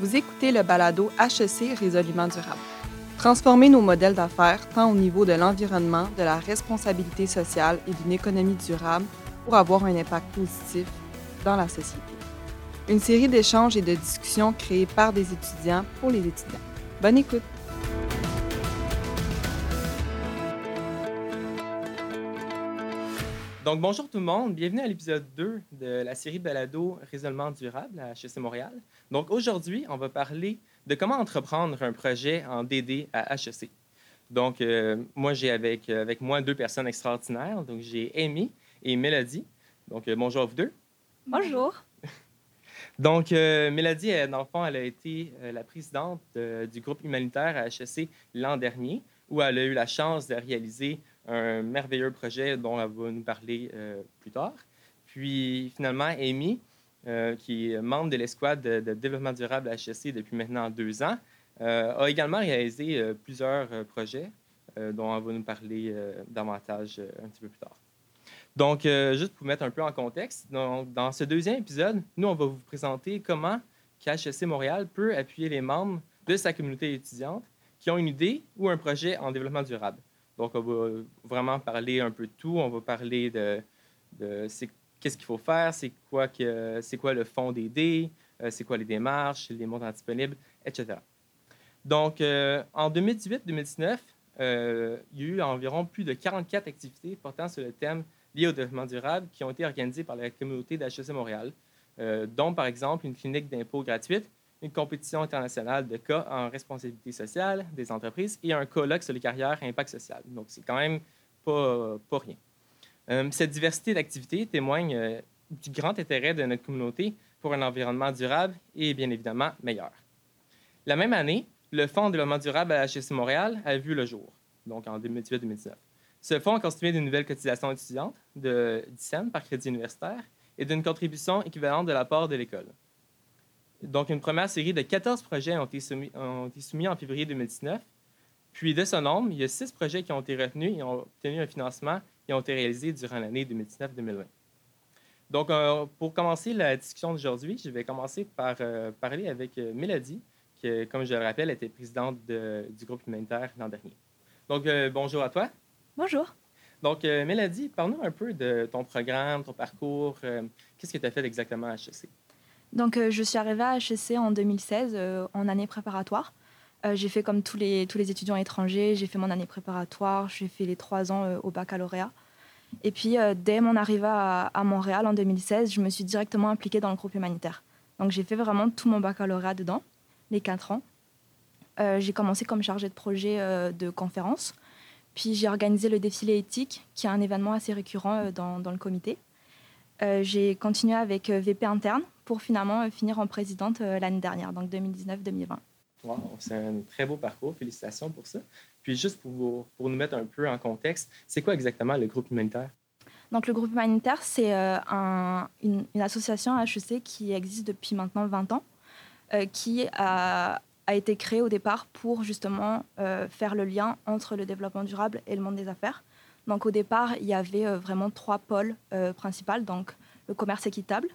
Vous écoutez le balado HEC Résolument durable. Transformer nos modèles d'affaires tant au niveau de l'environnement, de la responsabilité sociale et d'une économie durable pour avoir un impact positif dans la société. Une série d'échanges et de discussions créées par des étudiants pour les étudiants. Bonne écoute! Donc, bonjour tout le monde. Bienvenue à l'épisode 2 de la série Balado Résolument durable à HEC Montréal. Donc, aujourd'hui, on va parler de comment entreprendre un projet en DD à HEC. Donc, euh, moi, j'ai avec, euh, avec moi deux personnes extraordinaires. Donc, j'ai Amy et Mélodie. Donc, euh, bonjour à vous deux. Bonjour. Donc, Mélodie, dans le fond, elle a été la présidente du groupe humanitaire à HEC l'an dernier, où elle a eu la chance de réaliser un merveilleux projet dont elle va nous parler euh, plus tard. Puis finalement, Amy, euh, qui est membre de l'escouade de, développement durable HSC depuis maintenant deux ans, euh, a également réalisé plusieurs projets dont elle va nous parler davantage un petit peu plus tard. Donc, juste pour vous mettre un peu en contexte, dans ce deuxième épisode, nous, on va vous présenter comment HSC Montréal peut appuyer les membres de sa communauté étudiante qui ont une idée ou un projet en développement durable. Donc, on va vraiment parler un peu de tout. On va parler de, qu'est-ce qu'il faut faire, c'est quoi, le fond des dés, euh, c'est quoi les démarches, les montants disponibles, etc. Donc, euh, en 2018-2019, euh, il y a eu environ plus de 44 activités portant sur le thème lié au développement durable qui ont été organisées par la communauté d'HEC Montréal, dont par exemple une clinique d'impôt gratuite une compétition internationale de cas en responsabilité sociale des entreprises et un colloque sur les carrières et impact social. Donc, c'est quand même pas, pas rien. Euh, cette diversité d'activités témoigne euh, du grand intérêt de notre communauté pour un environnement durable et bien évidemment meilleur. La même année, le Fonds de développement durable à HEC Montréal a vu le jour, donc en 2018-2019. Ce fonds a constitué d'une nouvelle cotisation étudiante de 10 cents par crédit universitaire et d'une contribution équivalente de la part de l'école. Donc, une première série de 14 projets ont été, soumis, ont été soumis en février 2019. Puis, de ce nombre, il y a six projets qui ont été retenus et ont obtenu un financement et ont été réalisés durant l'année 2019-2020. Donc, euh, pour commencer la discussion d'aujourd'hui, je vais commencer par euh, parler avec euh, Mélodie, qui, comme je le rappelle, était présidente du groupe humanitaire l'an dernier. Donc, bonjour à toi. Bonjour. Donc, Mélodie, parle-nous un peu de ton programme, ton parcours. Qu'est-ce que tu as fait exactement à HEC? Donc, euh, je suis arrivée à HEC en 2016, euh, en année préparatoire. Euh, j'ai fait comme tous les, tous les étudiants étrangers, j'ai fait mon année préparatoire, j'ai fait les trois ans au baccalauréat. Et puis, dès mon arrivée à, Montréal en 2016, je me suis directement impliquée dans le groupe humanitaire. Donc, j'ai fait vraiment tout mon baccalauréat dedans, les quatre ans. j'ai commencé comme chargée de projet de conférence. Puis, j'ai organisé le défilé éthique, qui est un événement assez récurrent dans, dans le comité. j'ai continué avec VP interne, pour finalement euh, finir en présidente euh, l'année dernière, donc 2019-2020. Wow, c'est un très beau parcours. Félicitations pour ça. Puis juste pour, pour nous mettre un peu en contexte, c'est quoi exactement le groupe humanitaire? Donc le groupe humanitaire, c'est euh, un, une, association HEC qui existe depuis maintenant 20 ans, qui a, a, été créée au départ pour justement faire le lien entre le développement durable et le monde des affaires. Donc au départ, il y avait vraiment trois pôles principaux, donc le commerce équitable,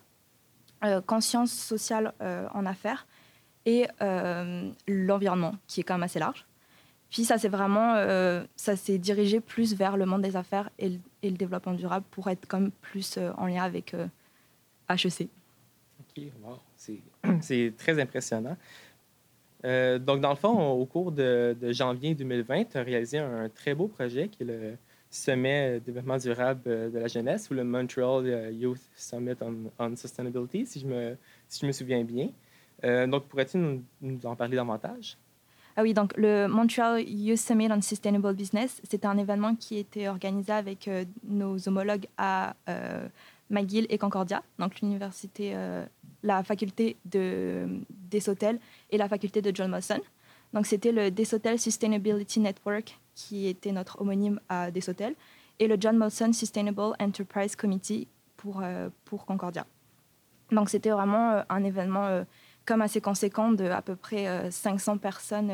conscience sociale euh, en affaires et euh, l'environnement, qui est quand même assez large. Puis ça, c'est vraiment, ça s'est dirigé plus vers le monde des affaires et le, développement durable pour être comme plus en lien avec HEC. OK, c'est très impressionnant. donc, dans le fond, au cours de, de janvier 2020, tu as réalisé un très beau projet qui est le sommet développement durable euh, de la jeunesse ou le Montreal euh, Youth Summit on, Sustainability, si je, me, si je me souviens bien. Euh, donc, pourrais-tu nous, en parler davantage? Ah oui, donc le Montreal Youth Summit on Sustainable Business, c'était un événement qui était organisé avec nos homologues à McGill et Concordia, donc l'université, la faculté de Desautels et la faculté de John Molson. Donc c'était le Desautels Sustainability Network qui était notre homonyme à Desautels, et le John Molson Sustainable Enterprise Committee pour, euh, pour Concordia. Donc c'était vraiment euh, un événement euh, comme assez conséquent de à peu près 500 personnes,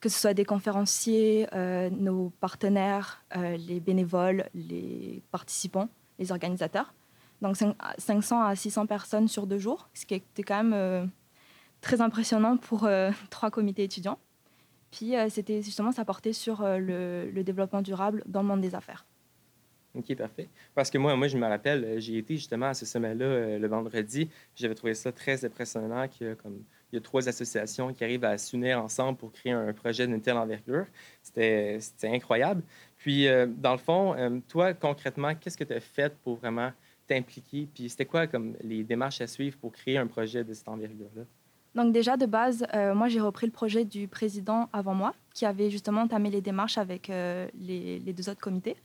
que ce soit des conférenciers, nos partenaires, les bénévoles, les participants, les organisateurs. Donc 500 à 600 personnes sur deux jours, ce qui était quand même très impressionnant pour trois comités étudiants. Puis c'était justement, ça portait sur le, le, développement durable dans le monde des affaires. OK, parfait. Parce que moi, moi je me rappelle, j'ai été justement à ce sommet-là le vendredi. J'avais trouvé ça très impressionnant qu'il comme il y a trois associations qui arrivent à s'unir ensemble pour créer un projet d'une telle envergure. C'était incroyable. Puis, euh, dans le fond, euh, toi, concrètement, qu'est-ce que tu as fait pour vraiment t'impliquer? Puis, c'était quoi comme les démarches à suivre pour créer un projet de cette envergure-là? Donc déjà, de base, euh, moi, j'ai repris le projet du président avant moi, qui avait justement entamé les démarches avec les, les, deux autres comités.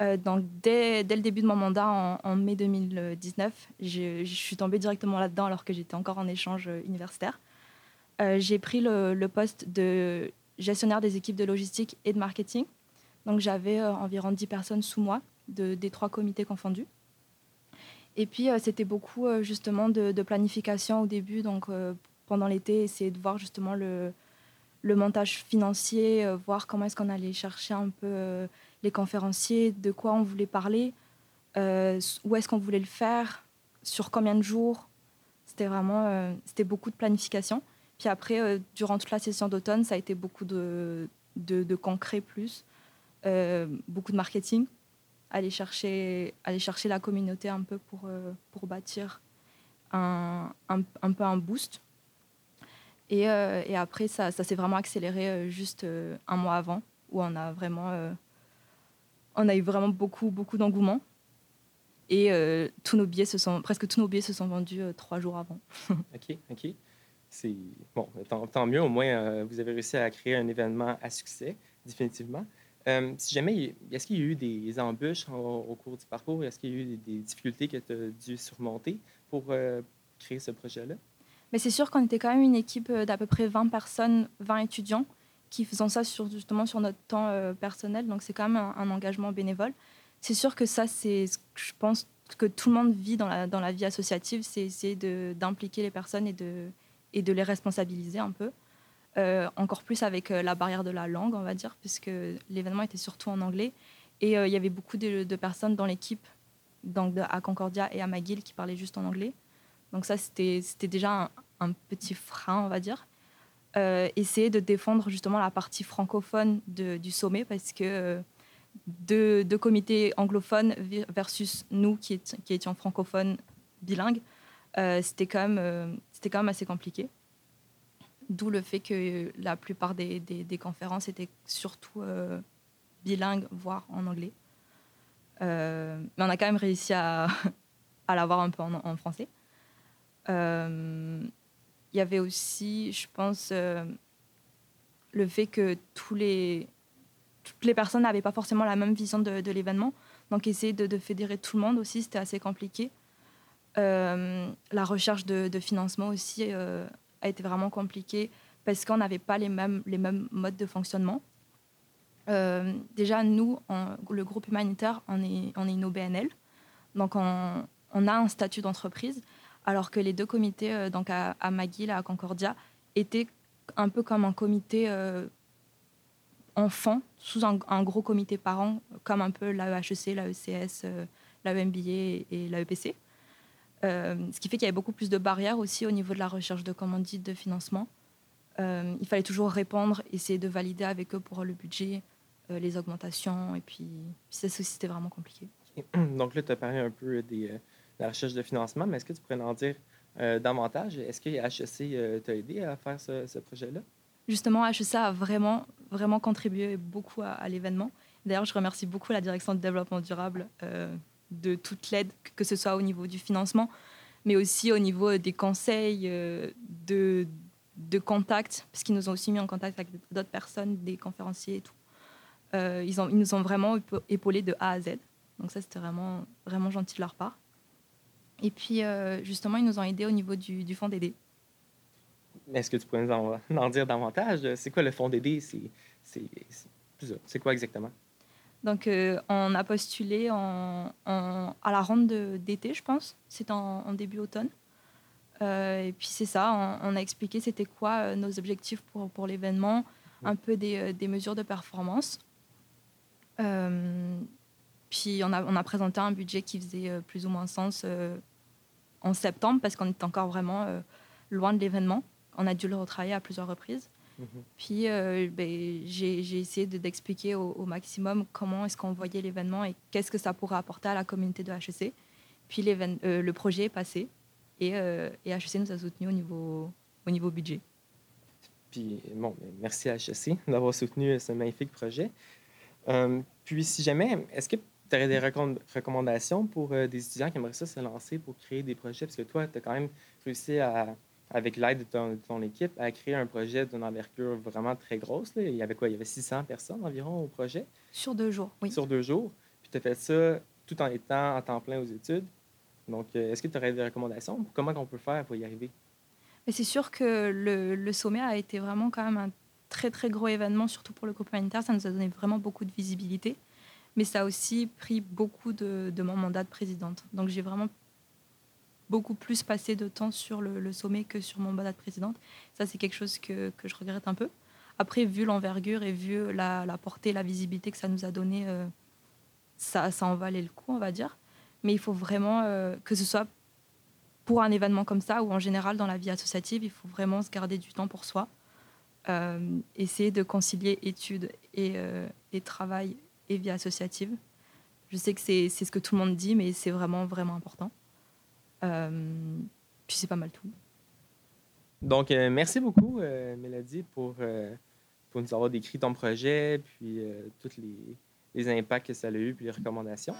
donc, dès, dès, le début de mon mandat, en, mai 2019, je, suis tombée directement là-dedans alors que j'étais encore en échange universitaire. j'ai pris le, poste de gestionnaire des équipes de logistique et de marketing donc j'avais euh, environ 10 personnes sous moi, de, des trois comités confondus. Et puis euh, c'était beaucoup euh, justement de, planification au début, donc pendant l'été, essayer de voir justement le, le montage financier, voir comment est-ce qu'on allait chercher un peu les conférenciers, de quoi on voulait parler, où est-ce qu'on voulait le faire, sur combien de jours. C'était vraiment c'était beaucoup de planification. Puis après, durant toute la session d'automne, ça a été beaucoup de, de, concret plus. Euh, beaucoup de marketing, aller chercher, aller chercher la communauté un peu pour, euh, pour bâtir un, un, peu un boost. Et, euh, et après, ça, s'est vraiment accéléré juste un mois avant, où on a vraiment, on a eu vraiment beaucoup, beaucoup d'engouement. Et tous nos billets se sont, presque tous nos billets se sont vendus trois jours avant. OK, OK. C'est bon, tant, mieux. Au moins, vous avez réussi à créer un événement à succès, définitivement. Euh, si jamais, est-ce qu'il y a eu des embûches au, cours du parcours? Est-ce qu'il y a eu des, difficultés que tu as dû surmonter pour euh, créer ce projet-là? Mais c'est sûr qu'on était quand même une équipe euh, d'à peu près 20 personnes, 20 étudiants qui faisaient ça justement sur notre temps personnel. Donc c'est quand même un, engagement bénévole. C'est sûr que ça, c'est ce que je pense que tout le monde vit dans la, dans la vie associative, c'est essayer d'impliquer les personnes et de, et de les responsabiliser un peu. Euh, encore plus avec euh, la barrière de la langue, on va dire, puisque l'événement était surtout en anglais. Et euh, il y avait beaucoup de, personnes dans l'équipe, à Concordia et à McGill, qui parlaient juste en anglais. Donc ça, c'était déjà un, petit frein, on va dire. essayer de défendre justement la partie francophone du sommet, parce que deux, deux, comités anglophones versus nous qui, étions francophones bilingues, c'était quand, même, assez compliqué. D'où le fait que la plupart des, conférences étaient surtout euh, bilingues, voire en anglais. Euh, mais on a quand même réussi à, à l'avoir un peu en, français. Euh, il y avait aussi, je pense, le fait que tous les, toutes les personnes n'avaient pas forcément la même vision de, l'événement. Donc essayer de, fédérer tout le monde aussi, c'était assez compliqué. la recherche de, financement aussi a été vraiment compliqué parce qu'on n'avait pas les mêmes, les mêmes modes de fonctionnement. Euh, déjà, nous, le groupe humanitaire, on est, on est une OBNL. Donc, on, on a un statut d'entreprise, alors que les deux comités, euh, donc à, à McGill et à Concordia, étaient un peu comme un comité euh, enfant, sous un, gros comité parent, comme un peu l'AEHEC, l'AECS, l'AEMBA et l'AEPC. Euh, ce qui fait qu'il y avait beaucoup plus de barrières aussi au niveau de la recherche de commandites, de financement. Euh, il fallait toujours répondre, essayer de valider avec eux pour le budget, euh, les augmentations, et puis, ça aussi, c'était vraiment compliqué. Donc là, tu as parlé un peu de la recherche de financement, mais est-ce que tu pourrais en dire davantage? Est-ce que HEC t'a aidé à faire ce, projet-là? Justement, HEC a vraiment, vraiment contribué beaucoup à, l'événement. D'ailleurs, je remercie beaucoup la direction de développement durable de toute l'aide, que ce soit au niveau du financement, mais aussi au niveau des conseils, euh, de, contacts, parce qu'ils nous ont aussi mis en contact avec d'autres personnes, des conférenciers et tout. Euh, ils, ils nous ont vraiment épaulés de A à Z. Donc ça, c'était vraiment, vraiment gentil de leur part. Et puis, euh, justement, ils nous ont aidés au niveau du, du fonds d'aider. Est-ce que tu pourrais nous en, dire davantage? C'est quoi le fonds d'aider? C'est quoi exactement? Donc, euh, on a postulé en, à la ronde d'été, je pense. C'était en, début automne. Euh, et puis, c'est ça, on, a expliqué c'était quoi euh, nos objectifs pour, pour l'événement, un peu des, des, mesures de performance. Puis, on a, on a présenté un budget qui faisait plus ou moins sens en septembre, parce qu'on était encore vraiment loin de l'événement. on a dû le retravailler à plusieurs reprises. Mhm. Puis euh, ben, j'ai essayé d'expliquer au, maximum comment est-ce qu'on voyait l'événement et qu'est-ce que ça pourrait apporter à la communauté de HEC. Puis euh, le projet est passé et, euh, et, HEC nous a soutenus au niveau, au niveau budget. Puis bon, ben, merci à HEC d'avoir soutenu ce magnifique projet. puis si jamais, est-ce que tu aurais des recommandations pour des étudiants qui aimeraient ça se lancer pour créer des projets? Parce que toi, tu as quand même réussi à avec l'aide de ton, équipe, à créer un projet d'une envergure vraiment très grosse. Il y avait quoi? Il y avait 600 personnes environ au projet? Sur deux jours, oui. Sur deux jours. Puis tu as fait ça tout en étant en temps plein aux études. Donc, euh, est-ce que tu aurais des recommandations? Comment on peut faire pour y arriver? C'est sûr que le, sommet a été vraiment quand même un très, très gros événement, surtout pour le groupe humanitaire. Ça nous a donné vraiment beaucoup de visibilité. Mais ça a aussi pris beaucoup de, mon mandat de présidente. Donc, j'ai vraiment beaucoup plus passé de temps sur le, sommet que sur mon mandat de présidente. Ça, c'est quelque chose que, que, je regrette un peu. Après, vu l'envergure et vu la, la, portée, la visibilité que ça nous a donné, euh, ça, ça en valait le coup, on va dire. Mais il faut vraiment euh, que ce soit pour un événement comme ça ou en général dans la vie associative, il faut vraiment se garder du temps pour soi. Euh, essayer de concilier études et, et, travail et vie associative. Je sais que c'est ce que tout le monde dit, mais c'est vraiment, vraiment important. Euh, puis c'est pas mal tout. Donc, euh, merci beaucoup, euh, Mélodie, pour, pour nous avoir décrit ton projet, puis tous les, les, impacts que ça a eu, puis les recommandations.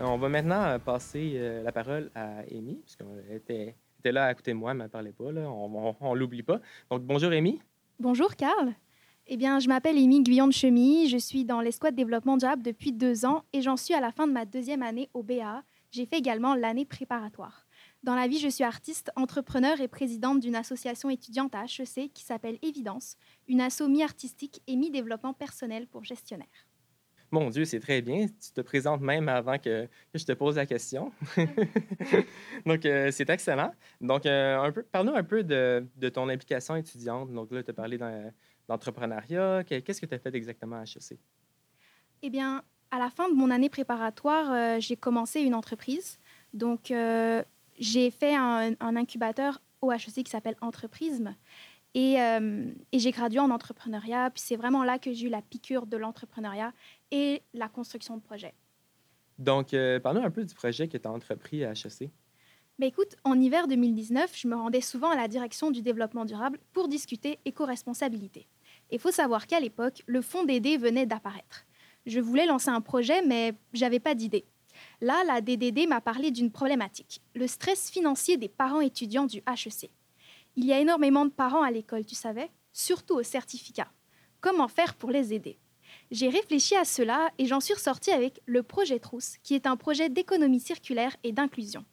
On va maintenant passer la parole à Amy, puisqu'elle était, était, là à côté de moi, elle ne parlait pas. Là. On ne l'oublie pas. Donc, bonjour, Amy. Bonjour, Carl. Eh bien, je m'appelle Émy Guyon de Chemy, je suis dans l'escouade développement durable depuis deux ans et j'en suis à la fin de ma deuxième année au BA. J'ai fait également l'année préparatoire. Dans la vie, je suis artiste, entrepreneur et présidente d'une association étudiante à HEC qui s'appelle Évidence, une asso mi-artistique et mi-développement personnel pour gestionnaires. Mon Dieu, c'est très bien. Tu te présentes même avant que, je te pose la question. Donc, euh, c'est excellent. Donc, euh, un peu, parle-nous un peu de, de, ton implication étudiante. Donc, là, tu as parlé d'entrepreneuriat? Qu'est-ce que tu as fait exactement à HEC? Eh bien, à la fin de mon année préparatoire, euh, j'ai commencé une entreprise. Donc, euh, j'ai fait un, incubateur au HEC qui s'appelle Entreprisme. Et, euh, et j'ai gradué en entrepreneuriat. Puis c'est vraiment là que j'ai eu la piqûre de l'entrepreneuriat et la construction de projets. Donc, parle-nous un peu du projet que tu as entrepris à HEC. Ben écoute, en hiver 2019, je me rendais souvent à la direction du développement durable pour discuter éco-responsabilité. Il faut savoir qu'à l'époque, le fonds DD venait d'apparaître. Je voulais lancer un projet, mais j'avais pas d'idée. Là, la DDD m'a parlé d'une problématique, le stress financier des parents étudiants du HEC. Il y a énormément de parents à l'école, tu savais, surtout au certificat. Comment faire pour les aider? J'ai réfléchi à cela et j'en suis ressortie avec le projet Trousse, qui est un projet d'économie circulaire et d'inclusion.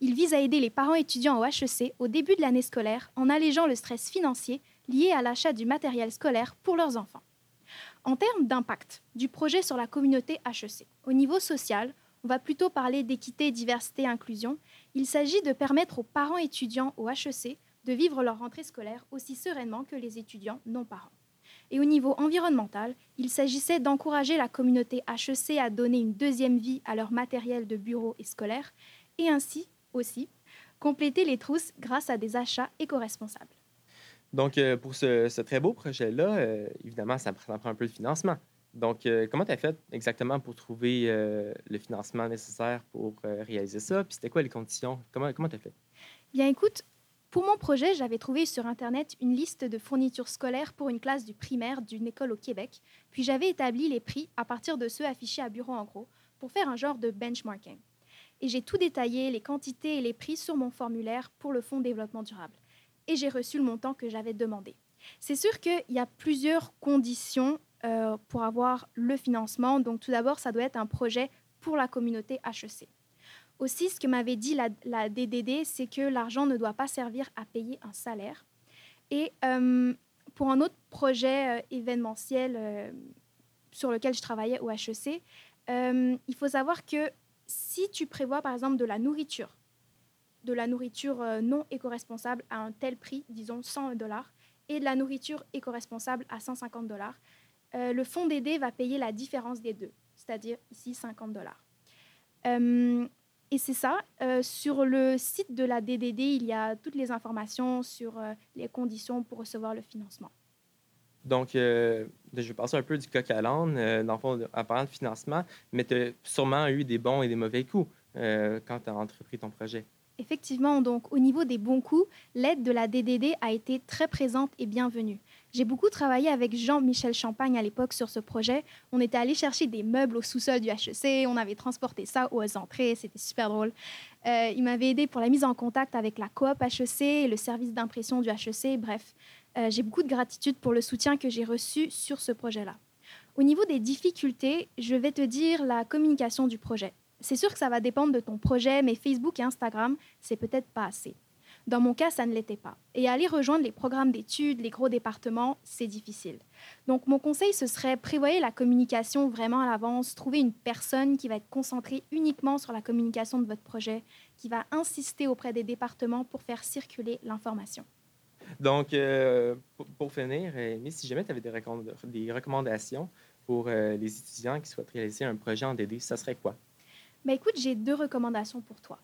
Il vise à aider les parents étudiants au HEC au début de l'année scolaire en allégeant le stress financier liés à l'achat du matériel scolaire pour leurs enfants. En termes d'impact du projet sur la communauté HEC, au niveau social, on va plutôt parler d'équité, diversité, inclusion. Il s'agit de permettre aux parents étudiants au HEC de vivre leur rentrée scolaire aussi sereinement que les étudiants non parents. Et au niveau environnemental, il s'agissait d'encourager la communauté HEC à donner une deuxième vie à leur matériel de bureau et scolaire, et ainsi aussi compléter les trousses grâce à des achats éco-responsables. Donc, euh, pour ce, très beau projet-là, euh, évidemment, ça, prend un peu de financement. Donc, euh, comment tu as fait exactement pour trouver le financement nécessaire pour réaliser ça? Puis, c'était quoi les conditions? Comment tu as fait? Bien, écoute, pour mon projet, j'avais trouvé sur Internet une liste de fournitures scolaires pour une classe du primaire d'une école au Québec. Puis, j'avais établi les prix à partir de ceux affichés à bureau en gros pour faire un genre de benchmarking. Et j'ai tout détaillé, les quantités et les prix sur mon formulaire pour le Fonds développement durable et j'ai reçu le montant que j'avais demandé. C'est sûr qu'il y a plusieurs conditions euh, pour avoir le financement. Donc tout d'abord, ça doit être un projet pour la communauté HEC. Aussi, ce que m'avait dit la, DDD, c'est que l'argent ne doit pas servir à payer un salaire. Et euh, pour un autre projet euh, événementiel sur lequel je travaillais au HEC, il faut savoir que si tu prévois par exemple de la nourriture de la nourriture euh, non éco-responsable à un tel prix, disons 100 dollars, et de la nourriture éco-responsable à 150 dollars, euh, le fonds d'aider va payer la différence des deux. c'est-à-dire ici 50 dollars. Euh, et c'est ça. Euh, sur le site de la DDD, il y a toutes les informations sur euh, les conditions pour recevoir le financement. Donc, je vais passer un peu du coq à l'âne, dans le fond, en parlant de financement, mais tu as sûrement eu des bons et des mauvais coups quand tu as entrepris ton projet. Effectivement, donc au niveau des bons coups, l'aide de la DDD a été très présente et bienvenue. J'ai beaucoup travaillé avec Jean-Michel Champagne à l'époque sur ce projet. On était allé chercher des meubles au sous-sol du HEC, on avait transporté ça aux entrées, c'était super drôle. Euh, il m'avait aidé pour la mise en contact avec la coop HEC, le service d'impression du HEC, bref. Euh, j'ai beaucoup de gratitude pour le soutien que j'ai reçu sur ce projet-là. Au niveau des difficultés, je vais te dire la communication du projet. C'est sûr que ça va dépendre de ton projet, mais Facebook et Instagram, c'est peut-être pas assez. Dans mon cas, ça ne l'était pas. Et aller rejoindre les programmes d'études, les gros départements, c'est difficile. Donc mon conseil, ce serait prévoyer la communication vraiment à l'avance, trouver une personne qui va être concentrée uniquement sur la communication de votre projet, qui va insister auprès des départements pour faire circuler l'information. Donc, euh, pour, finir, si jamais tu avais des, recommandations pour euh, les étudiants qui souhaitent réaliser un projet en DD, ça serait quoi? Mais écoute, j'ai deux recommandations pour toi.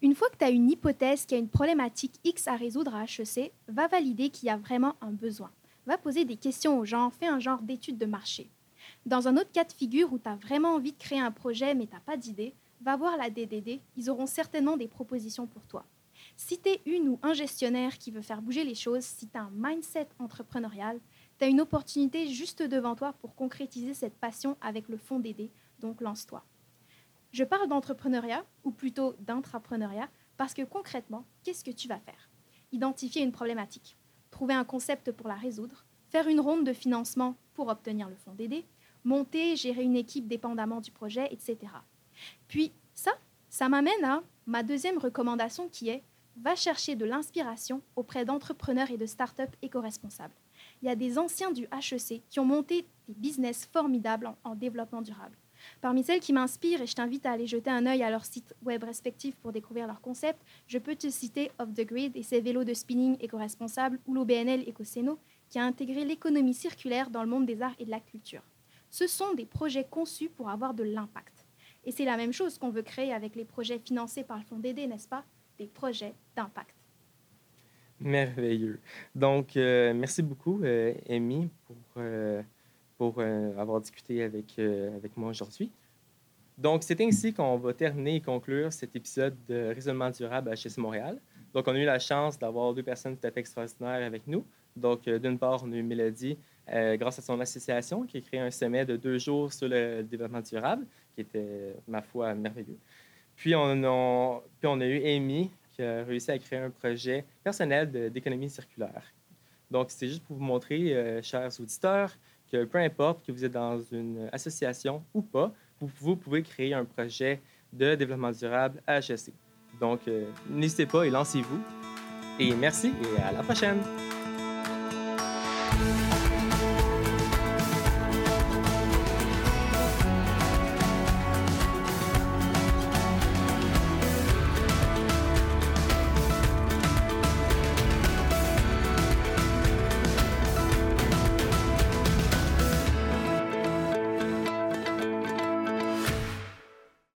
Une fois que tu as une hypothèse qui a une problématique X à résoudre à HEC, va valider qu'il y a vraiment un besoin. Va poser des questions aux gens, fais un genre d'étude de marché. Dans un autre cas de figure où tu as vraiment envie de créer un projet mais tu n'as pas d'idée, va voir la DDD, ils auront certainement des propositions pour toi. Si tu es une ou un gestionnaire qui veut faire bouger les choses, si tu as un mindset entrepreneurial, tu as une opportunité juste devant toi pour concrétiser cette passion avec le fonds DD, donc lance-toi. Je parle d'entrepreneuriat, ou plutôt d'intrapreneuriat, parce que concrètement, qu'est-ce que tu vas faire? Identifier une problématique, trouver un concept pour la résoudre, faire une ronde de financement pour obtenir le fonds d'aider, monter, gérer une équipe dépendamment du projet, etc. Puis ça, ça m'amène à ma deuxième recommandation qui est va chercher de l'inspiration auprès d'entrepreneurs et de startups éco-responsables. Il y a des anciens du HEC qui ont monté des business formidables en développement durable. Parmi celles qui m'inspirent, et je t'invite à aller jeter un œil à leur site web respectif pour découvrir leurs concepts, je peux te citer Off the Grid et ses vélos de spinning éco-responsables ou l'OBNL EcoSeno qui a intégré l'économie circulaire dans le monde des arts et de la culture. Ce sont des projets conçus pour avoir de l'impact. Et c'est la même chose qu'on veut créer avec les projets financés par le Fonds d'aider, n'est-ce pas? Des projets d'impact. Merveilleux. Donc, euh, merci beaucoup, euh, Amy, pour... Euh, pour euh, avoir discuté avec, euh, avec moi aujourd'hui. Donc, c'est ainsi qu'on va terminer et conclure cet épisode de Raisonnement durable à HEC Montréal. Donc, on a eu la chance d'avoir deux personnes tout à fait extraordinaires avec nous. Donc, euh, d'une part, on a eu Mélodie, grâce à son association, qui a créé un sommet de deux jours sur le développement durable, qui était, ma foi, merveilleux. Puis, on a, puis on a eu Amy, qui a réussi à créer un projet personnel d'économie circulaire. Donc, c'est juste pour vous montrer, chers auditeurs, peu importe que vous êtes dans une association ou pas, vous, pouvez créer un projet de développement durable à HEC. Donc, euh, n'hésitez pas et lancez-vous. Et merci et à la prochaine.